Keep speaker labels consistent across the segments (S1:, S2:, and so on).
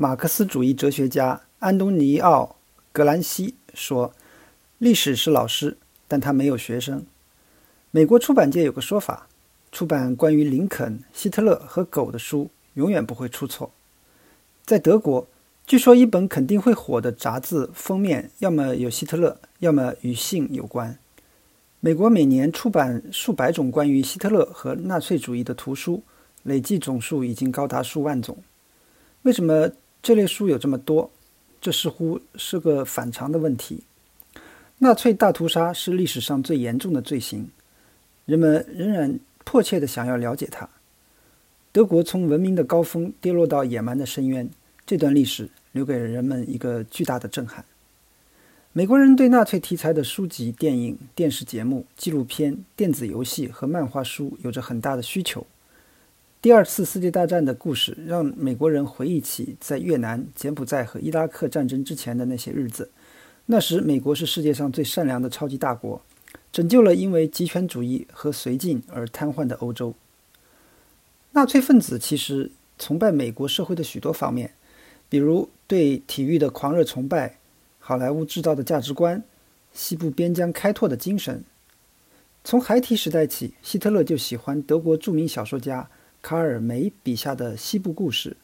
S1: 马克思主义哲学家安东尼奥·格兰西说：“历史是老师，但他没有学生。”美国出版界有个说法：出版关于林肯、希特勒和狗的书，永远不会出错。在德国，据说一本肯定会火的杂志封面，要么有希特勒，要么与性有关。美国每年出版数百种关于希特勒和纳粹主义的图书，累计总数已经高达数万种。为什么？这类书有这么多，这似乎是个反常的问题。纳粹大屠杀是历史上最严重的罪行，人们仍然迫切地想要了解它。德国从文明的高峰跌落到野蛮的深渊，这段历史留给了人们一个巨大的震撼。美国人对纳粹题材的书籍、电影、电视节目、纪录片、电子游戏和漫画书有着很大的需求。第二次世界大战的故事让美国人回忆起在越南、柬埔寨和伊拉克战争之前的那些日子。那时，美国是世界上最善良的超级大国，拯救了因为极权主义和绥靖而瘫痪的欧洲。纳粹分子其实崇拜美国社会的许多方面，比如对体育的狂热崇拜、好莱坞制造的价值观、西部边疆开拓的精神。从孩提时代起，希特勒就喜欢德国著名小说家。卡尔梅笔下的西部故事。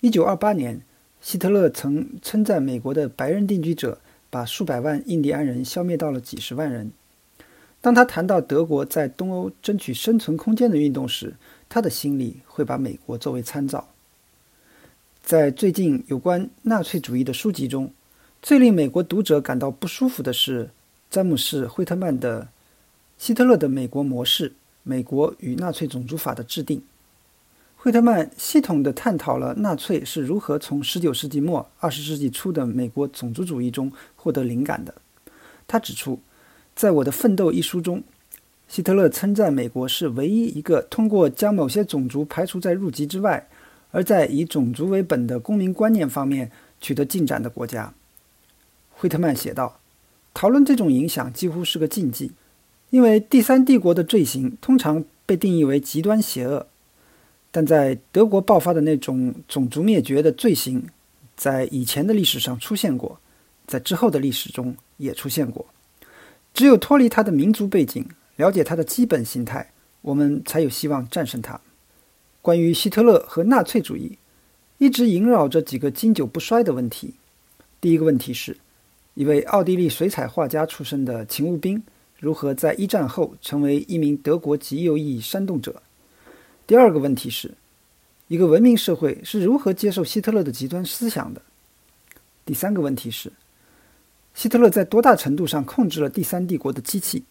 S1: 一九二八年，希特勒曾称赞美国的白人定居者把数百万印第安人消灭到了几十万人。当他谈到德国在东欧争取生存空间的运动时，他的心里会把美国作为参照。在最近有关纳粹主义的书籍中，最令美国读者感到不舒服的是詹姆士·惠特曼的《希特勒的美国模式》。美国与纳粹种族法的制定，惠特曼系统地探讨了纳粹是如何从19世纪末、20世纪初的美国种族主义中获得灵感的。他指出，在我的《奋斗》一书中，希特勒称赞美国是唯一一个通过将某些种族排除在入籍之外，而在以种族为本的公民观念方面取得进展的国家。惠特曼写道：“讨论这种影响几乎是个禁忌。”因为第三帝国的罪行通常被定义为极端邪恶，但在德国爆发的那种种族灭绝的罪行，在以前的历史上出现过，在之后的历史中也出现过。只有脱离他的民族背景，了解他的基本形态，我们才有希望战胜他。关于希特勒和纳粹主义，一直萦绕着几个经久不衰的问题。第一个问题是，一位奥地利水彩画家出身的勤务兵。如何在一战后成为一名德国极右翼煽动者？第二个问题是，一个文明社会是如何接受希特勒的极端思想的？第三个问题是，希特勒在多大程度上控制了第三帝国的机器？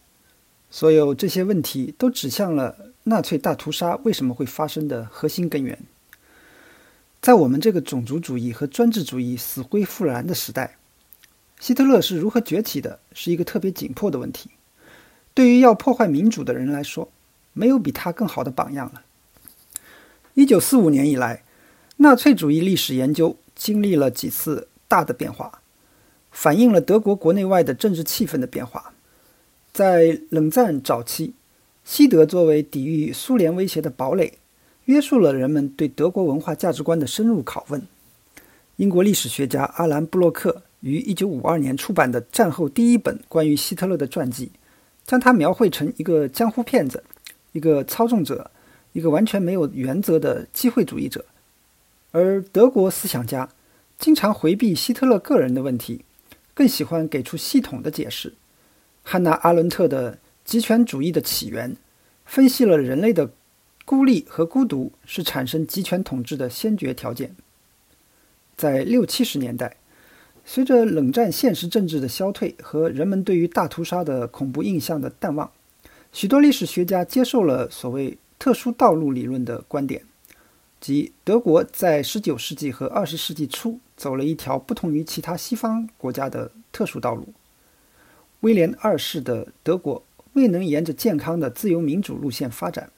S1: 所有这些问题都指向了纳粹大屠杀为什么会发生的核心根源。在我们这个种族主义和专制主义死灰复燃的时代，希特勒是如何崛起的，是一个特别紧迫的问题。对于要破坏民主的人来说，没有比他更好的榜样了。一九四五年以来，纳粹主义历史研究经历了几次大的变化，反映了德国国内外的政治气氛的变化。在冷战早期，西德作为抵御苏联威胁的堡垒，约束了人们对德国文化价值观的深入拷问。英国历史学家阿兰·布洛克于一九五二年出版的战后第一本关于希特勒的传记。将他描绘成一个江湖骗子，一个操纵者，一个完全没有原则的机会主义者。而德国思想家经常回避希特勒个人的问题，更喜欢给出系统的解释。汉娜·阿伦特的《极权主义的起源》分析了人类的孤立和孤独是产生极权统治的先决条件。在六七十年代。随着冷战现实政治的消退和人们对于大屠杀的恐怖印象的淡忘，许多历史学家接受了所谓“特殊道路”理论的观点，即德国在19世纪和20世纪初走了一条不同于其他西方国家的特殊道路。威廉二世的德国未能沿着健康的自由民主路线发展，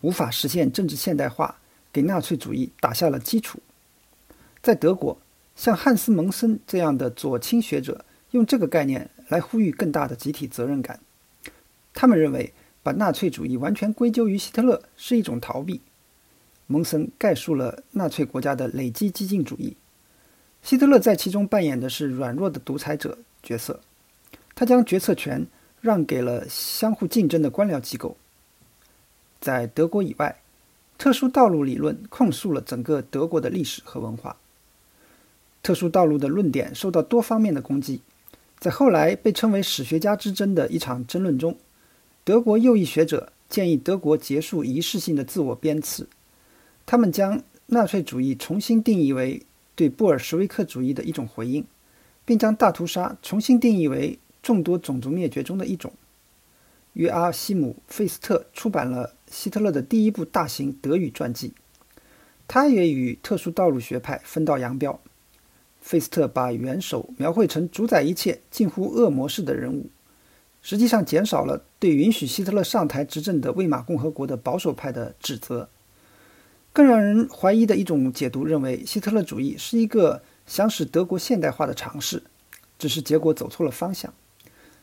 S1: 无法实现政治现代化，给纳粹主义打下了基础。在德国。像汉斯·蒙森这样的左倾学者用这个概念来呼吁更大的集体责任感。他们认为，把纳粹主义完全归咎于希特勒是一种逃避。蒙森概述了纳粹国家的累积激进主义。希特勒在其中扮演的是软弱的独裁者角色，他将决策权让给了相互竞争的官僚机构。在德国以外，特殊道路理论控诉了整个德国的历史和文化。特殊道路的论点受到多方面的攻击，在后来被称为“史学家之争”的一场争论中，德国右翼学者建议德国结束仪式性的自我鞭笞，他们将纳粹主义重新定义为。对布尔什维克主义的一种回应，并将大屠杀重新定义为众多种族灭绝中的一种。约阿希姆·费斯特出版了希特勒的第一部大型德语传记，他也与特殊道路学派分道扬镳。费斯特把元首描绘成主宰一切、近乎恶魔式的人物，实际上减少了对允许希特勒上台执政的魏玛共和国的保守派的指责。更让人怀疑的一种解读认为，希特勒主义是一个想使德国现代化的尝试，只是结果走错了方向。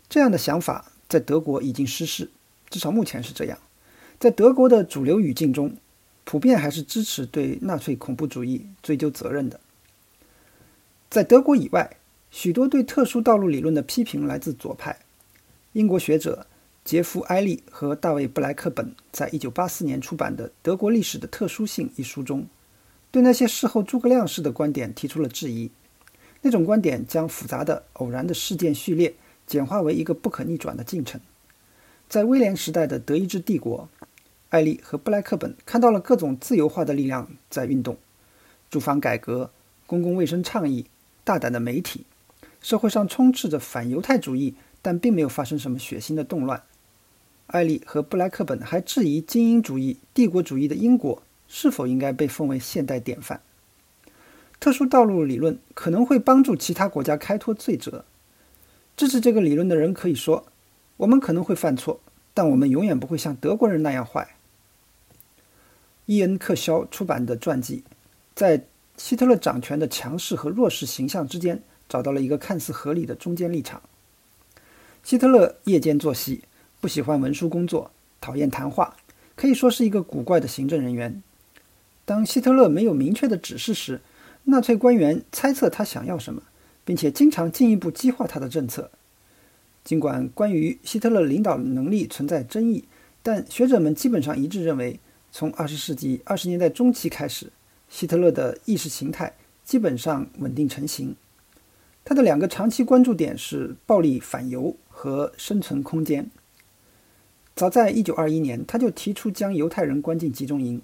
S1: 这样的想法在德国已经失势，至少目前是这样。在德国的主流语境中，普遍还是支持对纳粹恐怖主义追究责任的。在德国以外，许多对特殊道路理论的批评来自左派，英国学者。杰夫·埃利和大卫·布莱克本在1984年出版的《德国历史的特殊性》一书中，对那些事后诸葛亮式的观点提出了质疑。那种观点将复杂的、偶然的事件序列简化为一个不可逆转的进程。在威廉时代的德意志帝国，艾利和布莱克本看到了各种自由化的力量在运动：住房改革、公共卫生倡议、大胆的媒体。社会上充斥着反犹太主义，但并没有发生什么血腥的动乱。艾利和布莱克本还质疑精英主义、帝国主义的英国是否应该被奉为现代典范。特殊道路理论可能会帮助其他国家开脱罪责。支持这个理论的人可以说：“我们可能会犯错，但我们永远不会像德国人那样坏。”伊恩·克肖出版的传记，在希特勒掌权的强势和弱势形象之间找到了一个看似合理的中间立场。希特勒夜间作息。不喜欢文书工作，讨厌谈话，可以说是一个古怪的行政人员。当希特勒没有明确的指示时，纳粹官员猜测他想要什么，并且经常进一步激化他的政策。尽管关于希特勒领导能力存在争议，但学者们基本上一致认为，从20世纪20年代中期开始，希特勒的意识形态基本上稳定成型。他的两个长期关注点是暴力反犹和生存空间。早在1921年，他就提出将犹太人关进集中营。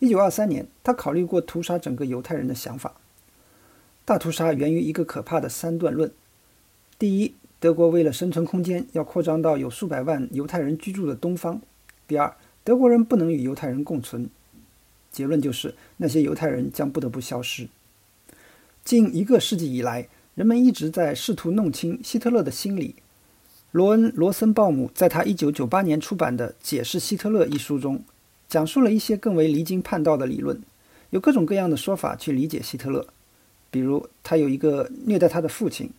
S1: 1923年，他考虑过屠杀整个犹太人的想法。大屠杀源于一个可怕的三段论：第一，德国为了生存空间，要扩张到有数百万犹太人居住的东方；第二，德国人不能与犹太人共存。结论就是，那些犹太人将不得不消失。近一个世纪以来，人们一直在试图弄清希特勒的心理。罗恩·罗森鲍姆在他1998年出版的《解释希特勒》一书中，讲述了一些更为离经叛道的理论，有各种各样的说法去理解希特勒。比如，他有一个虐待他的父亲，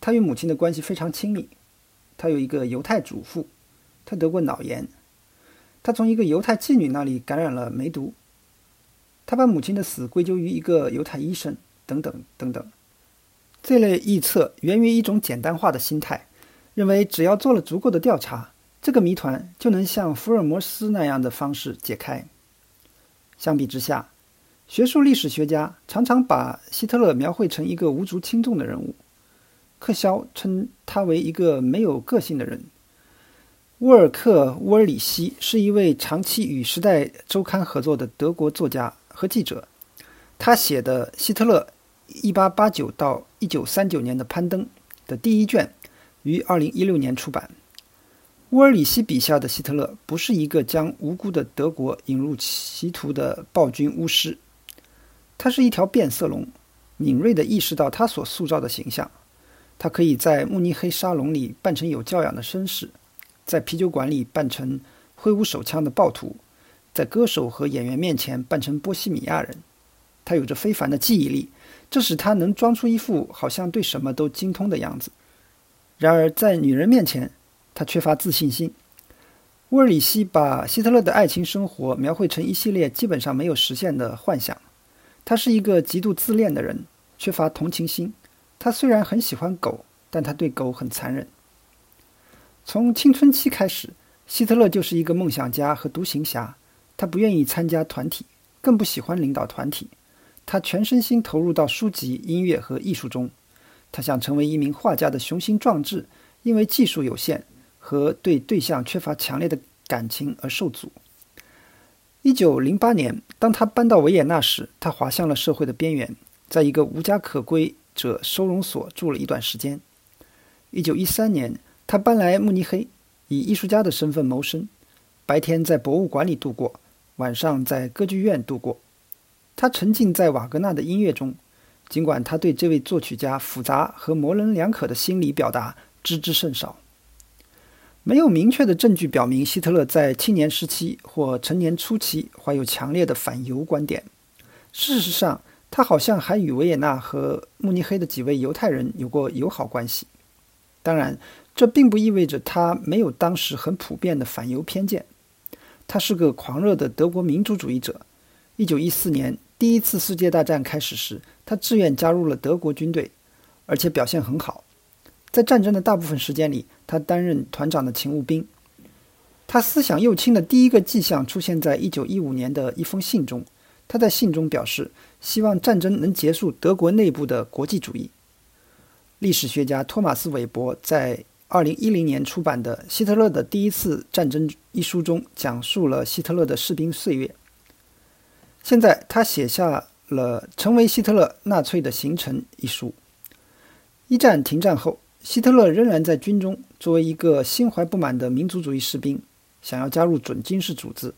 S1: 他与母亲的关系非常亲密，他有一个犹太祖父，他得过脑炎，他从一个犹太妓女那里感染了梅毒，他把母亲的死归咎于一个犹太医生，等等等等。这类臆测源于一种简单化的心态。认为只要做了足够的调查，这个谜团就能像福尔摩斯那样的方式解开。相比之下，学术历史学家常常把希特勒描绘成一个无足轻重的人物。克肖称他为一个没有个性的人。沃尔克·沃尔里希是一位长期与《时代周刊》合作的德国作家和记者，他写的《希特勒1889到1939年的攀登》的第一卷。于二零一六年出版。沃尔里希笔下的希特勒不是一个将无辜的德国引入歧途的暴君巫师，他是一条变色龙，敏锐地意识到他所塑造的形象。他可以在慕尼黑沙龙里扮成有教养的绅士，在啤酒馆里扮成挥舞手枪的暴徒，在歌手和演员面前扮成波西米亚人。他有着非凡的记忆力，这使他能装出一副好像对什么都精通的样子。然而，在女人面前，他缺乏自信心。乌尔里希把希特勒的爱情生活描绘成一系列基本上没有实现的幻想。他是一个极度自恋的人，缺乏同情心。他虽然很喜欢狗，但他对狗很残忍。从青春期开始，希特勒就是一个梦想家和独行侠。他不愿意参加团体，更不喜欢领导团体。他全身心投入到书籍、音乐和艺术中。他想成为一名画家的雄心壮志，因为技术有限。和对对象缺乏强烈的感情而受阻。一九零八年，当他搬到维也纳时，他滑向了社会的边缘，在一个无家可归者收容所住了一段时间。一九一三年，他搬来慕尼黑，以艺术家的身份谋生，白天在博物馆里度过，晚上在歌剧院度过。他沉浸在瓦格纳的音乐中，尽管他对这位作曲家复杂和模棱两可的心理表达知之甚少。没有明确的证据表明希特勒在青年时期或成年初期怀有强烈的反犹观点。事实上，他好像还与维也纳和慕尼黑的几位犹太人有过友好关系。当然，这并不意味着他没有当时很普遍的反犹偏见。他是个狂热的德国民族主义者。一九一四年第一次世界大战开始时，他自愿加入了德国军队，而且表现很好。在战争的大部分时间里，他担任团长的勤务兵。他思想右倾的第一个迹象出现在一九一五年的一封信中。他在信中表示，希望战争能结束德国内部的国际主义。历史学家托马斯·韦伯在2010年出版的《希特勒的第一次战争》一书中，讲述了希特勒的士兵岁月。现在，他写下了《成为希特勒纳粹的行程》一书。一战停战后。希特勒仍然在军中，作为一个心怀不满的民族主义士兵，想要加入准军事组织。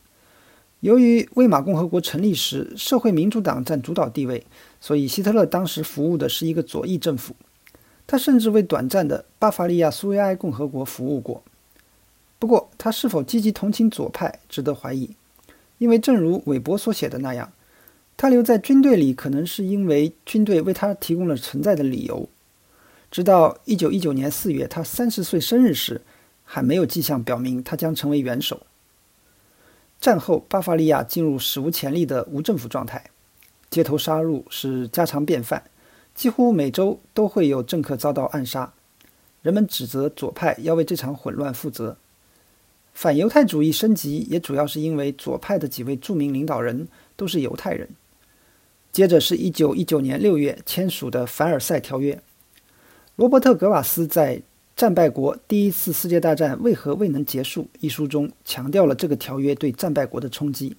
S1: 由于魏玛共和国成立时社会民主党占主导地位，所以希特勒当时服务的是一个左翼政府。他甚至为短暂的巴伐利亚苏维埃共和国服务过。不过，他是否积极同情左派，值得怀疑，因为正如韦伯所写的那样，他留在军队里可能是因为军队为他提供了存在的理由。直到一九一九年四月，他三十岁生日时，还没有迹象表明他将成为元首。战后，巴伐利亚进入史无前例的无政府状态，街头杀戮是家常便饭，几乎每周都会有政客遭到暗杀。人们指责左派要为这场混乱负责。反犹太主义升级也主要是因为左派的几位著名领导人都是犹太人。接着是一九一九年六月签署的凡尔赛条约。罗伯特·格瓦斯在《战败国第一次世界大战为何未能结束》一书中强调了这个条约对战败国的冲击。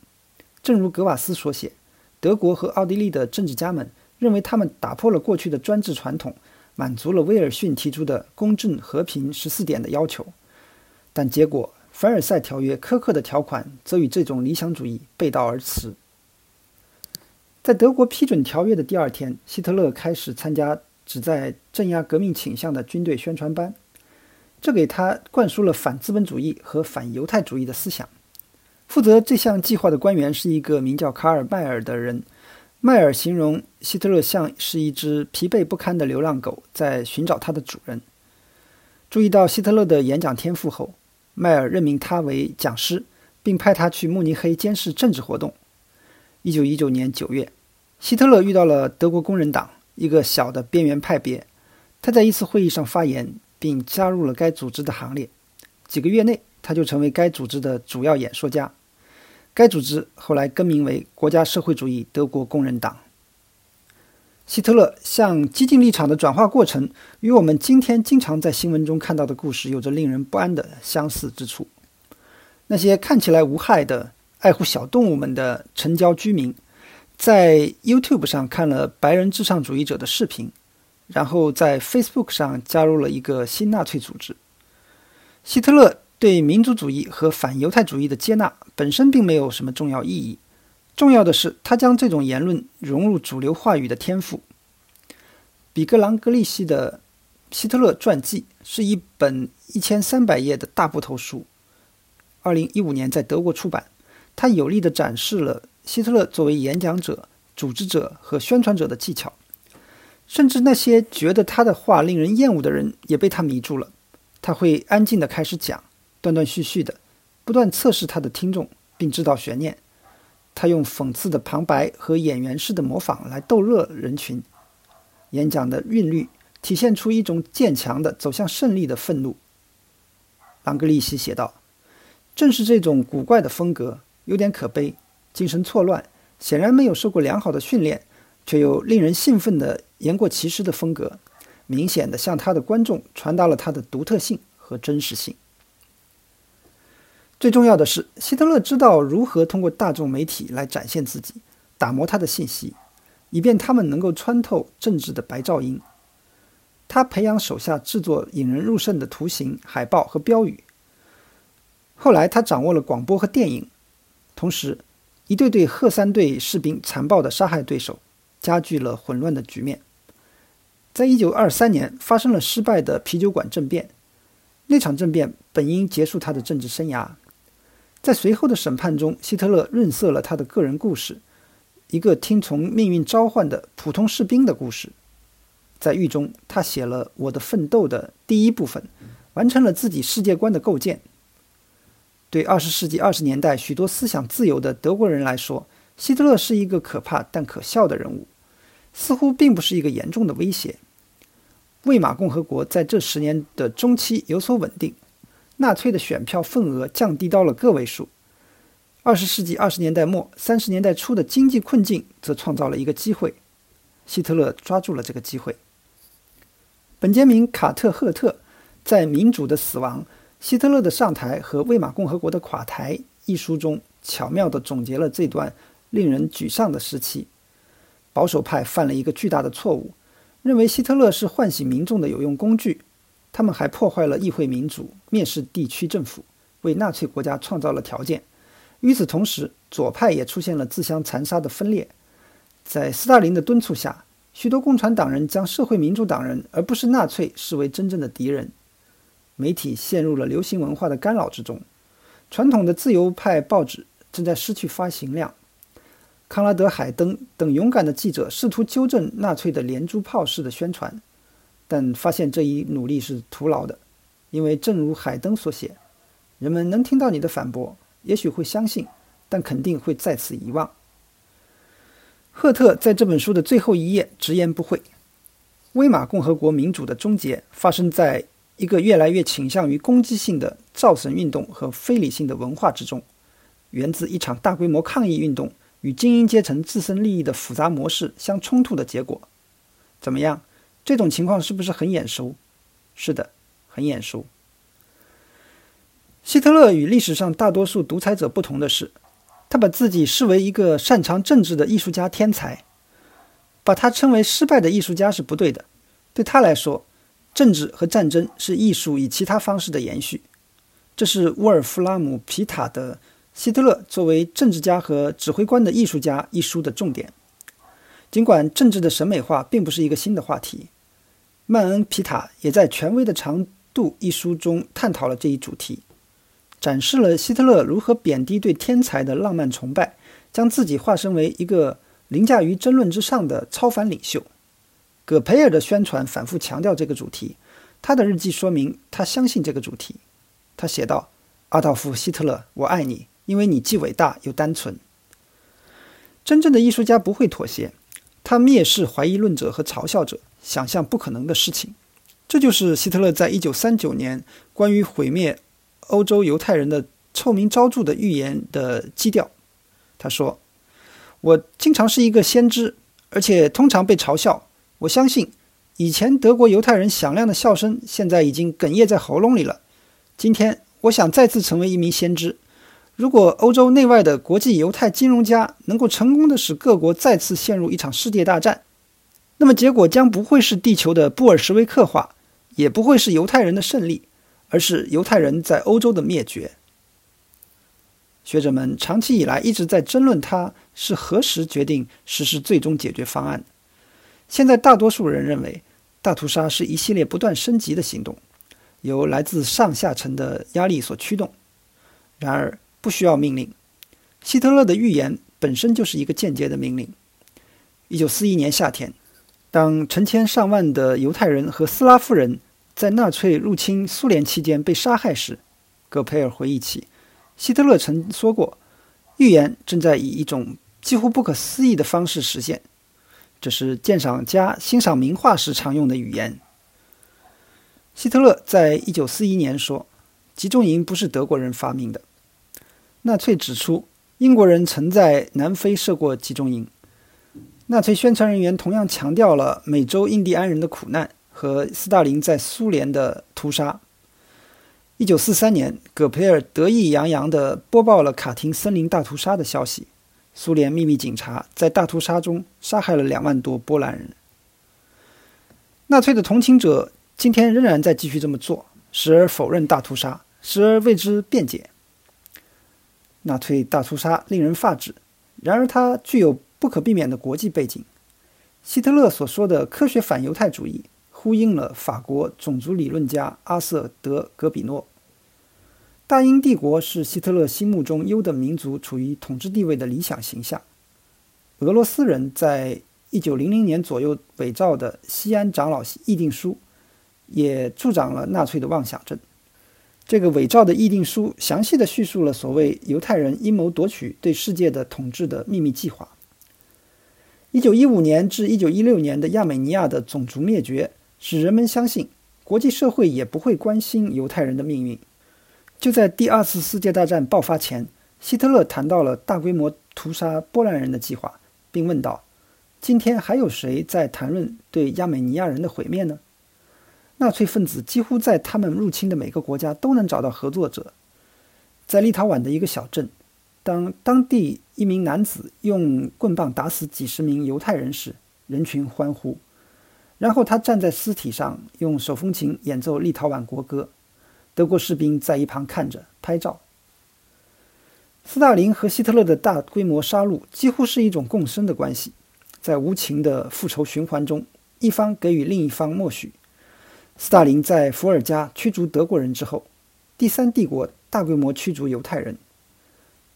S1: 正如格瓦斯所写，德国和奥地利的政治家们认为他们打破了过去的专制传统，满足了威尔逊提出的公正、和平十四点的要求。但结果，凡尔赛条约苛刻的条款则与这种理想主义背道而驰。在德国批准条约的第二天，希特勒开始参加。旨在镇压革命倾向的军队宣传班，这给他灌输了反资本主义和反犹太主义的思想。负责这项计划的官员是一个名叫卡尔·迈尔的人。迈尔形容希特勒像是一只疲惫不堪的流浪狗，在寻找它的主人。注意到希特勒的演讲天赋后，迈尔任命他为讲师，并派他去慕尼黑监视政治活动。一九一九年九月，希特勒遇到了德国工人党。一个小的边缘派别，他在一次会议上发言，并加入了该组织的行列。几个月内，他就成为该组织的主要演说家。该组织后来更名为国家社会主义德国工人党。希特勒向激进立场的转化过程，与我们今天经常在新闻中看到的故事有着令人不安的相似之处。那些看起来无害的、爱护小动物们的城郊居民。在 YouTube 上看了白人至上主义者的视频，然后在 Facebook 上加入了一个新纳粹组织。希特勒对民族主义和反犹太主义的接纳本身并没有什么重要意义，重要的是他将这种言论融入主流话语的天赋。比格朗格利希的《希特勒传记》是一本一千三百页的大部头书，二零一五年在德国出版。他有力地展示了。希特勒作为演讲者、组织者和宣传者的技巧，甚至那些觉得他的话令人厌恶的人也被他迷住了。他会安静地开始讲，断断续续的，不断测试他的听众，并制造悬念。他用讽刺的旁白和演员式的模仿来逗乐人群。演讲的韵律体现出一种渐强的走向胜利的愤怒。朗格利希写道：“正是这种古怪的风格，有点可悲，精神错乱，显然没有受过良好的训练，却又令人兴奋的言过其实的风格，明显的向他的观众传达了他的独特性和真实性。最重要的是，希特勒知道如何通过大众媒体来展现自己，打磨他的信息，以便他们能够穿透政治的白噪音。”他培养手下制作引人入胜的图形、海报和标语。后来，他掌握了广播和电影，同时，一队队赫三队士兵残暴地杀害对手，加剧了混乱的局面。在一九二三年，发生了失败的啤酒馆政变。那场政变本应结束他的政治生涯。在随后的审判中，希特勒润色了他的个人故事，一个听从命运召唤的普通士兵的故事。在狱中，他写了《我的奋斗》的第一部分，完成了自己世界观的构建。对二十世纪二十年代许多思想自由的德国人来说，希特勒是一个可怕但可笑的人物，似乎并不是一个严重的威胁。魏玛共和国在这十年的中期有所稳定，纳粹的选票份额降低到了个位数。二十世纪二十年代末、三十年代初的经济困境则创造了一个机会，希特勒抓住了这个机会。本杰明·卡特赫特在《民主的死亡：希特勒的上台和魏玛共和国的垮台》一书中，巧妙地总结了这段令人沮丧的时期。保守派犯了一个巨大的错误，认为希特勒是唤醒民众的有用工具。他们还破坏了议会民主，蔑视地区政府，为纳粹国家创造了条件。与此同时，左派也出现了自相残杀的分裂。在斯大林的敦促下。许多共产党人将社会民主党人而不是纳粹视为真正的敌人，媒体陷入了流行文化的干扰之中，传统的自由派报纸正在失去发行量。康拉德·海登等勇敢的记者试图纠正纳粹的连珠炮式的宣传，但发现这一努力是徒劳的，因为正如海登所写，人们能听到你的反驳，也许会相信，但肯定会再次遗忘。赫特在这本书的最后一页直言不讳：威玛共和国民主的终结发生在一个越来越倾向于攻击性的造神运动和非理性的文化之中，源自一场大规模抗议运动与精英阶层自身利益的复杂模式相冲突的结果。怎么样？这种情况是不是很眼熟？是的，很眼熟。希特勒与历史上大多数独裁者不同的是。他把自己视为一个擅长政治的艺术家天才，把他称为失败的艺术家是不对的。对他来说，政治和战争是艺术以其他方式的延续。这是沃尔夫拉姆·皮塔的《希特勒作为政治家和指挥官的艺术家》一书的重点。尽管政治的审美化并不是一个新的话题，曼恩·皮塔也在《权威的长度》一书中探讨了这一主题。展示了希特勒如何贬低对天才的浪漫崇拜，将自己化身为一个凌驾于争论之上的超凡领袖。葛培尔的宣传反复强调这个主题，他的日记说明他相信这个主题。他写道：“阿道夫·希特勒，我爱你，因为你既伟大又单纯。”真正的艺术家不会妥协，他蔑视怀疑论者和嘲笑者，想象不可能的事情。这就是希特勒在一九三九年关于毁灭。欧洲犹太人的臭名昭著的预言的基调，他说：“我经常是一个先知，而且通常被嘲笑。我相信，以前德国犹太人响亮的笑声，现在已经哽咽在喉咙里了。今天，我想再次成为一名先知。如果欧洲内外的国际犹太金融家能够成功的使各国再次陷入一场世界大战，那么结果将不会是地球的布尔什维克化，也不会是犹太人的胜利。”而是犹太人在欧洲的灭绝。学者们长期以来一直在争论他是何时决定实施最终解决方案。现在大多数人认为，大屠杀是一系列不断升级的行动，由来自上下层的压力所驱动。然而，不需要命令。希特勒的预言本身就是一个间接的命令。一九四一年夏天，当成千上万的犹太人和斯拉夫人。在纳粹入侵苏联期间被杀害时，戈培尔回忆起，希特勒曾说过，预言正在以一种几乎不可思议的方式实现。这是鉴赏家欣赏名画时常用的语言。希特勒在一九四一年说：“集中营不是德国人发明的。”纳粹指出，英国人曾在南非设过集中营。纳粹宣传人员同样强调了美洲印第安人的苦难和斯大林在苏联的屠杀。一九四三年，葛培尔得意洋洋地播报了卡廷森林大屠杀的消息。苏联秘密警察在大屠杀中杀害了两万多波兰人。纳粹的同情者今天仍然在继续这么做，时而否认大屠杀，时而为之辩解。纳粹大屠杀令人发指，然而它具有不可避免的国际背景。希特勒所说的科学反犹太主义，呼应了法国种族理论家阿瑟·德·格比诺。大英帝国是希特勒心目中优等民族处于统治地位的理想形象。俄罗斯人在一九零零年左右伪造的西安长老议定书，也助长了纳粹的妄想症。这个伪造的议定书详细的叙述了所谓犹太人阴谋夺取对世界的统治的秘密计划。一九一五年至一九一六年的亚美尼亚的种族灭绝，使人们相信国际社会也不会关心犹太人的命运。就在第二次世界大战爆发前，希特勒谈到了大规模屠杀波兰人的计划，并问道：“今天还有谁在谈论对亚美尼亚人的毁灭呢？”纳粹分子几乎在他们入侵的每个国家都能找到合作者。在立陶宛的一个小镇，当当地一名男子用棍棒打死几十名犹太人时，人群欢呼。然后他站在尸体上，用手风琴演奏立陶宛国歌。德国士兵在一旁看着拍照。斯大林和希特勒的大规模杀戮几乎是一种共生的关系，在无情的复仇循环中，一方给予另一方默许。斯大林在伏尔加驱逐德国人之后，第三帝国大规模驱逐犹太人。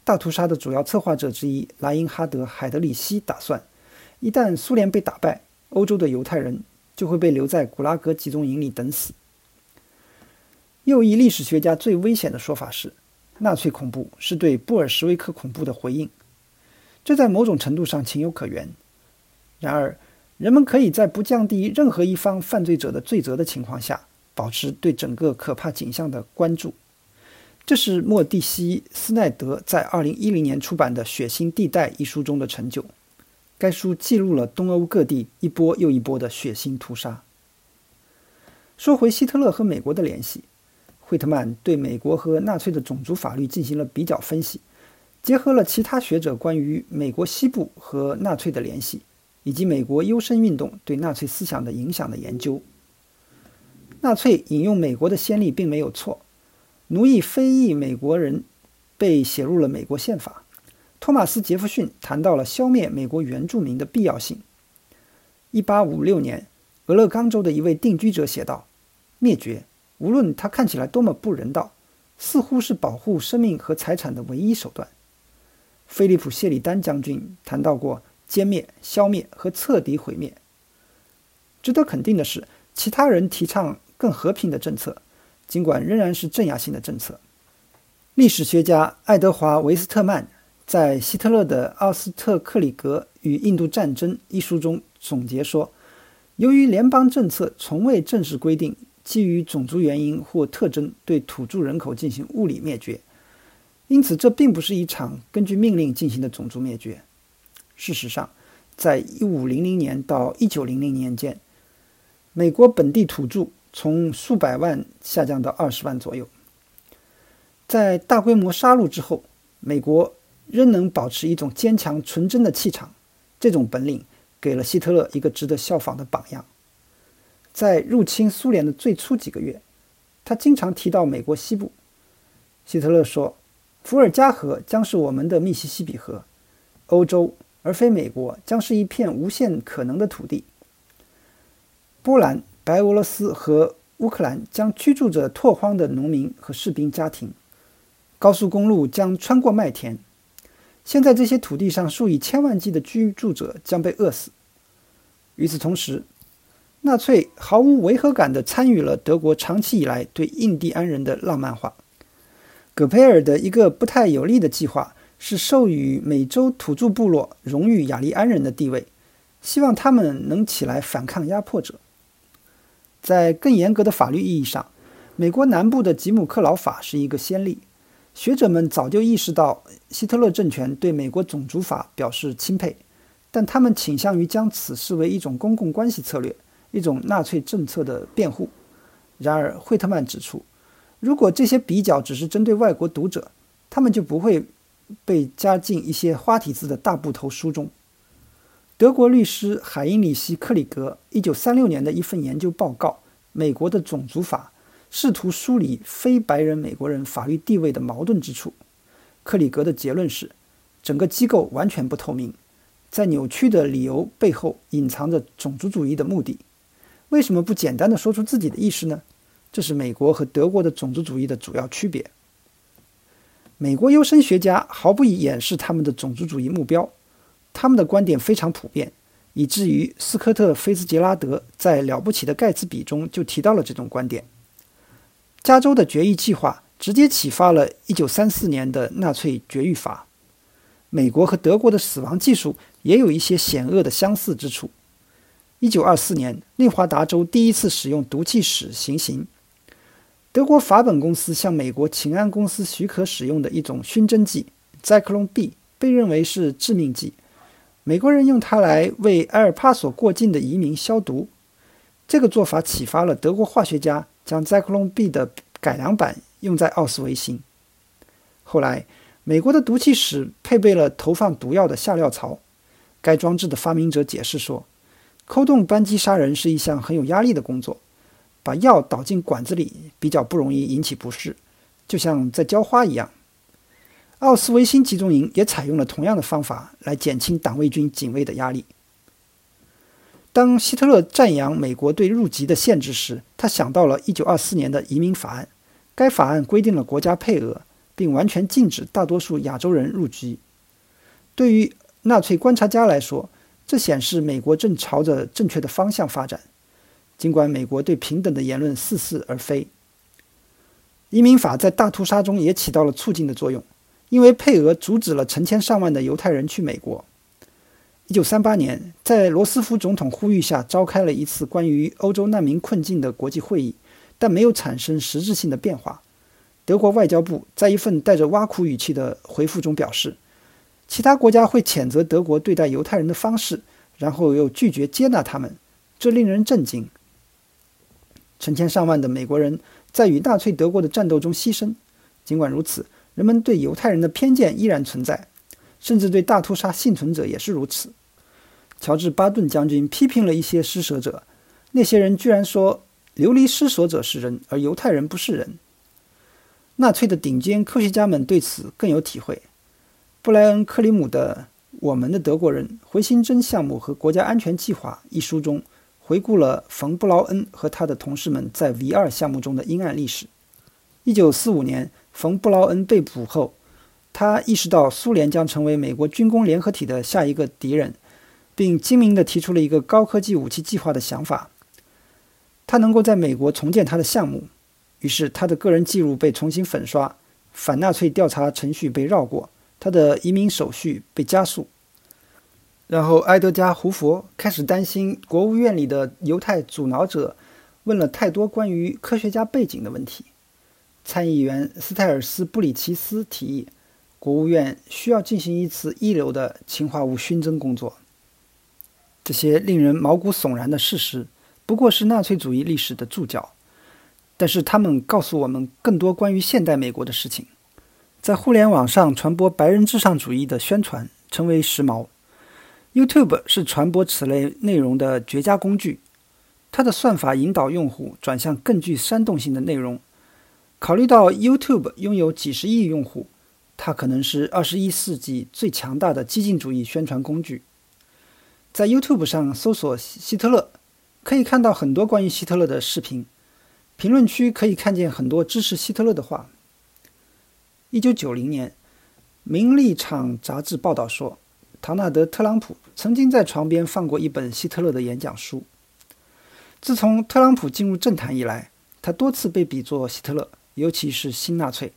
S1: 大屠杀的主要策划者之一莱因哈德·海德里希打算，一旦苏联被打败，欧洲的犹太人就会被留在古拉格集中营里等死。右翼历史学家最危险的说法是，纳粹恐怖是对布尔什维克恐怖的回应，这在某种程度上情有可原。然而，人们可以在不降低任何一方犯罪者的罪责的情况下，保持对整个可怕景象的关注。这是莫蒂西斯奈德在2010年出版的《血腥地带》一书中的成就。该书记录了东欧各地一波又一波的血腥屠杀。说回希特勒和美国的联系。惠特曼对美国和纳粹的种族法律进行了比较分析，结合了其他学者关于美国西部和纳粹的联系，以及美国优生运动对纳粹思想的影响的研究。纳粹引用美国的先例并没有错，奴役非裔美国人被写入了美国宪法。托马斯·杰弗逊谈到了消灭美国原住民的必要性。1856年，俄勒冈州的一位定居者写道：“灭绝。”无论它看起来多么不人道，似乎是保护生命和财产的唯一手段。菲利普·谢里丹将军谈到过歼灭、消灭和彻底毁灭。值得肯定的是，其他人提倡更和平的政策，尽管仍然是镇压性的政策。历史学家爱德华·维斯特曼在希特勒的《奥斯特克里格与印度战争》一书中总结说：“由于联邦政策从未正式规定。”基于种族原因或特征对土著人口进行物理灭绝，因此这并不是一场根据命令进行的种族灭绝。事实上，在1500年到1900年间，美国本地土著从数百万下降到二十万左右。在大规模杀戮之后，美国仍能保持一种坚强纯真的气场，这种本领给了希特勒一个值得效仿的榜样。在入侵苏联的最初几个月，他经常提到美国西部。希特勒说：“伏尔加河将是我们的密西西比河，欧洲而非美国将是一片无限可能的土地。波兰、白俄罗斯和乌克兰将居住着拓荒的农民和士兵家庭，高速公路将穿过麦田。现在这些土地上数以千万计的居住者将被饿死。与此同时。”纳粹毫无违和感地参与了德国长期以来对印第安人的浪漫化。葛培尔的一个不太有利的计划是授予美洲土著部落荣誉雅利安人的地位，希望他们能起来反抗压迫者。在更严格的法律意义上，美国南部的吉姆克劳法是一个先例。学者们早就意识到希特勒政权对美国种族法表示钦佩，但他们倾向于将此视为一种公共关系策略，一种纳粹政策的辩护。然而，惠特曼指出，如果这些比较只是针对外国读者，他们就不会被加进一些花体字的大部头书中。德国律师海因里希·克里格1936年的一份研究报告《美国的种族法》。试图梳理非白人美国人法律地位的矛盾之处。克里格的结论是，整个机构完全不透明，在扭曲的理由背后隐藏着种族主义的目的。为什么不简单的说出自己的意思呢？这是美国和德国的种族主义的主要区别。美国优生学家毫不掩饰他们的种族主义目标，他们的观点非常普遍，以至于斯科特·菲茨杰拉德在《了不起的盖茨比》中就提到了这种观点。加州的绝育计划直接启发了1934年的纳粹绝育法。美国和德国的死亡技术也有一些险恶的相似之处。1924年，内华达州第一次使用毒气室行刑。德国法本公司向美国秦安公司许可使用的一种熏蒸剂 Zyklon B 被认为是致命剂。美国人用它来为埃尔帕索过境的移民消毒。这个做法启发了德国化学家。将 Zyklon B 的改良版用在奥斯维辛。后来，美国的毒气室配备了投放毒药的下料槽。该装置的发明者解释说：“扣动扳机杀人是一项很有压力的工作，把药倒进管子里比较不容易引起不适，就像在浇花一样。”奥斯维辛集中营也采用了同样的方法来减轻党卫军警卫的压力。当希特勒赞扬美国对入籍的限制时，他想到了1924年的移民法案。该法案规定了国家配额，并完全禁止大多数亚洲人入籍。对于纳粹观察家来说，这显示美国正朝着正确的方向发展，尽管美国对平等的言论似是而非。移民法在大屠杀中也起到了促进的作用，因为配额阻止了成千上万的犹太人去美国。一九三八年，在罗斯福总统呼吁下，召开了一次关于欧洲难民困境的国际会议，但没有产生实质性的变化。德国外交部在一份带着挖苦语气的回复中表示，其他国家会谴责德国对待犹太人的方式，然后又拒绝接纳他们，这令人震惊。成千上万的美国人在与纳粹德国的战斗中牺牲，尽管如此，人们对犹太人的偏见依然存在。甚至对大屠杀幸存者也是如此。乔治·巴顿将军批评了一些施舍者，那些人居然说流离失所者是人，而犹太人不是人。纳粹的顶尖科学家们对此更有体会。布莱恩·克里姆的《我们的德国人：回形针项目和国家安全计划》一书中，回顾了冯·布劳恩和他的同事们在 V 二项目中的阴暗历史。1945年，冯·布劳恩被捕后。他意识到苏联将成为美国军工联合体的下一个敌人，并精明地提出了一个高科技武器计划的想法。他能够在美国重建他的项目，于是他的个人记录被重新粉刷，反纳粹调查程序被绕过，他的移民手续被加速。然后，埃德加·胡佛开始担心国务院里的犹太阻挠者问了太多关于科学家背景的问题。参议员斯泰尔斯·布里奇斯提议。国务院需要进行一次一流的氰化物熏蒸工作。这些令人毛骨悚然的事实，不过是纳粹主义历史的注脚，但是他们告诉我们更多关于现代美国的事情。在互联网上传播白人至上主义的宣传成为时髦。YouTube 是传播此类内容的绝佳工具，它的算法引导用户转向更具煽动性的内容。考虑到 YouTube 拥有几十亿用户。它可能是二十一世纪最强大的激进主义宣传工具。在 YouTube 上搜索希特勒，可以看到很多关于希特勒的视频。评论区可以看见很多支持希特勒的话。一九九零年，《名利场》杂志报道说，唐纳德·特朗普曾经在床边放过一本希特勒的演讲书。自从特朗普进入政坛以来，他多次被比作希特勒，尤其是新纳粹。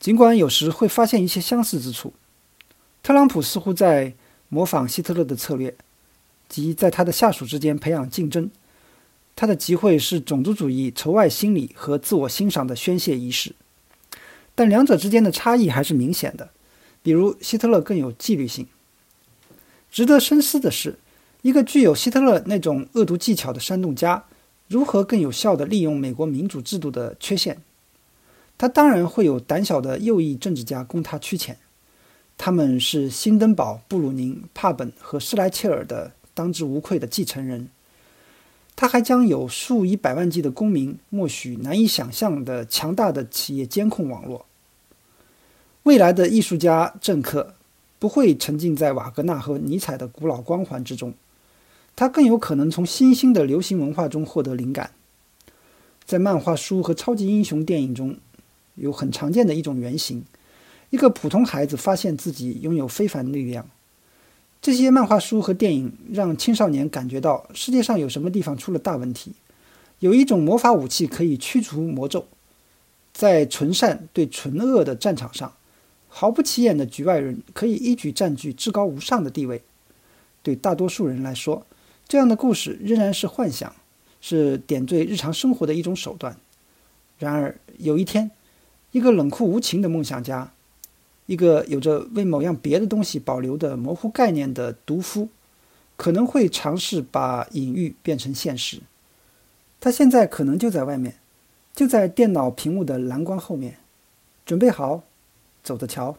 S1: 尽管有时会发现一些相似之处。特朗普似乎在模仿希特勒的策略，即在他的下属之间培养竞争。他的集会是种族主义、仇外心理和自我欣赏的宣泄仪式，但两者之间的差异还是明显的。比如，希特勒更有纪律性。值得深思的是，一个具有希特勒那种恶毒技巧的煽动家，如何更有效地利用美国民主制度的缺陷？他当然会有胆小的右翼政治家供他驱遣，他们是辛登堡、布鲁宁、帕本和施莱切尔的当之无愧的继承人。他还将有数以百万计的公民，默许难以想象的强大的企业监控网络。未来的艺术家政客不会沉浸在瓦格纳和尼采的古老光环之中，他更有可能从新兴的流行文化中获得灵感。在漫画书和超级英雄电影中，有很常见的一种原型：一个普通孩子发现自己拥有非凡力量。这些漫画书和电影让青少年感觉到世界上有什么地方出了大问题，有一种魔法武器可以驱除魔咒。在纯善对纯恶的战场上，毫不起眼的局外人可以一举占据至高无上的地位。对大多数人来说，这样的故事仍然是幻想，是点缀日常生活的一种手段。然而，有一天，一个冷酷无情的梦想家。一个有着为某样别的东西保留的模糊概念的毒夫，可能会尝试把隐喻变成现实。他现在可能就在外面，就在电脑屏幕的蓝光后面，准备好，走着瞧。